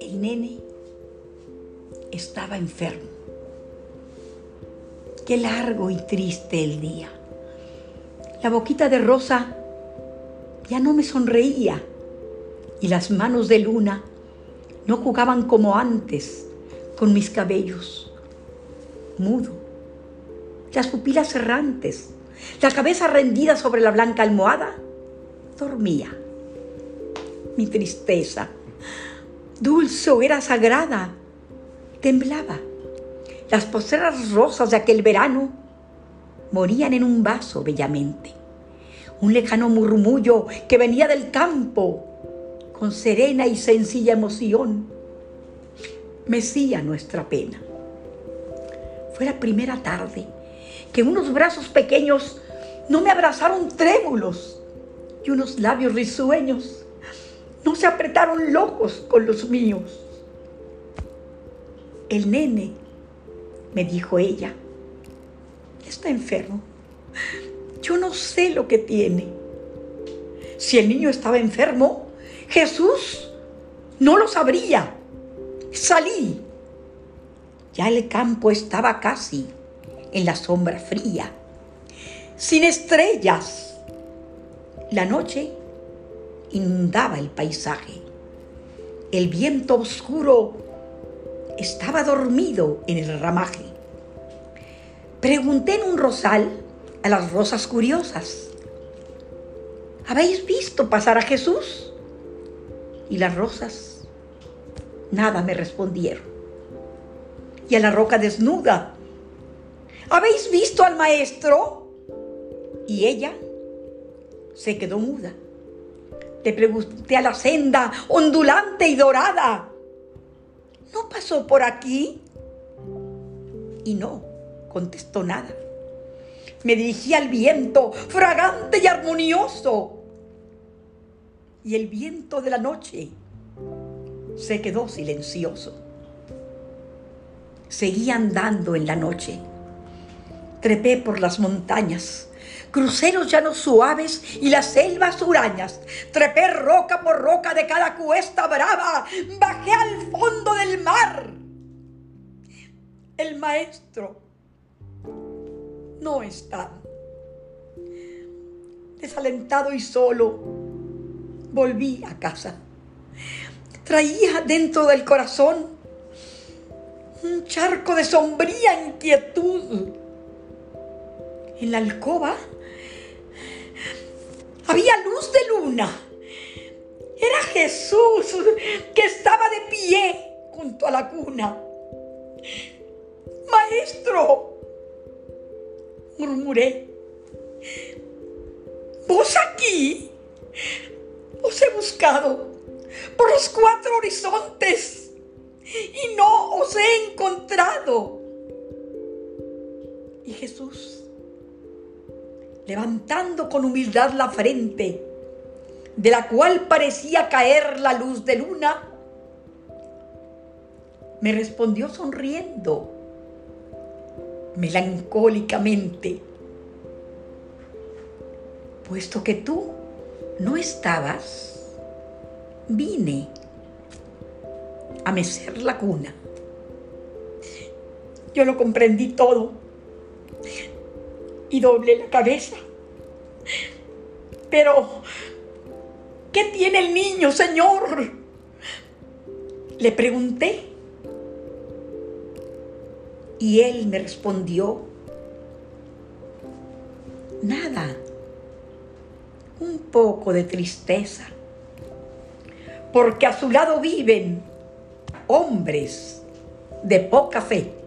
El nene estaba enfermo. Qué largo y triste el día. La boquita de rosa ya no me sonreía y las manos de luna no jugaban como antes con mis cabellos. Mudo, las pupilas errantes, la cabeza rendida sobre la blanca almohada, dormía. Mi tristeza, dulce era sagrada, temblaba. Las poseras rosas de aquel verano morían en un vaso bellamente. Un lejano murmullo que venía del campo con serena y sencilla emoción mecía nuestra pena. Fue la primera tarde que unos brazos pequeños no me abrazaron trémulos y unos labios risueños no se apretaron locos con los míos. El nene, me dijo ella, está enfermo. Yo no sé lo que tiene. Si el niño estaba enfermo, Jesús no lo sabría. Salí. Ya el campo estaba casi en la sombra fría, sin estrellas. La noche inundaba el paisaje. El viento oscuro estaba dormido en el ramaje. Pregunté en un rosal a las rosas curiosas, ¿habéis visto pasar a Jesús? Y las rosas nada me respondieron. Y a la roca desnuda, ¿habéis visto al maestro? Y ella se quedó muda. Le pregunté a la senda ondulante y dorada, ¿no pasó por aquí? Y no, contestó nada. Me dirigí al viento, fragante y armonioso. Y el viento de la noche se quedó silencioso. Seguí andando en la noche. Trepé por las montañas, crucé los llanos suaves y las selvas hurañas, trepé roca por roca de cada cuesta brava, bajé al fondo del mar. El maestro no está. Desalentado y solo, volví a casa. Traía dentro del corazón un charco de sombría inquietud. En la alcoba había luz de luna. Era Jesús que estaba de pie junto a la cuna. Maestro, murmuré, ¿vos aquí? Os he buscado por los cuatro horizontes y no os he encontrado. Y Jesús, levantando con humildad la frente, de la cual parecía caer la luz de luna, me respondió sonriendo, melancólicamente, puesto que tú no estabas, vine a mecer la cuna. Yo lo comprendí todo y doblé la cabeza. Pero, ¿qué tiene el niño, Señor? Le pregunté. Y él me respondió, nada, un poco de tristeza, porque a su lado viven hombres de poca fe.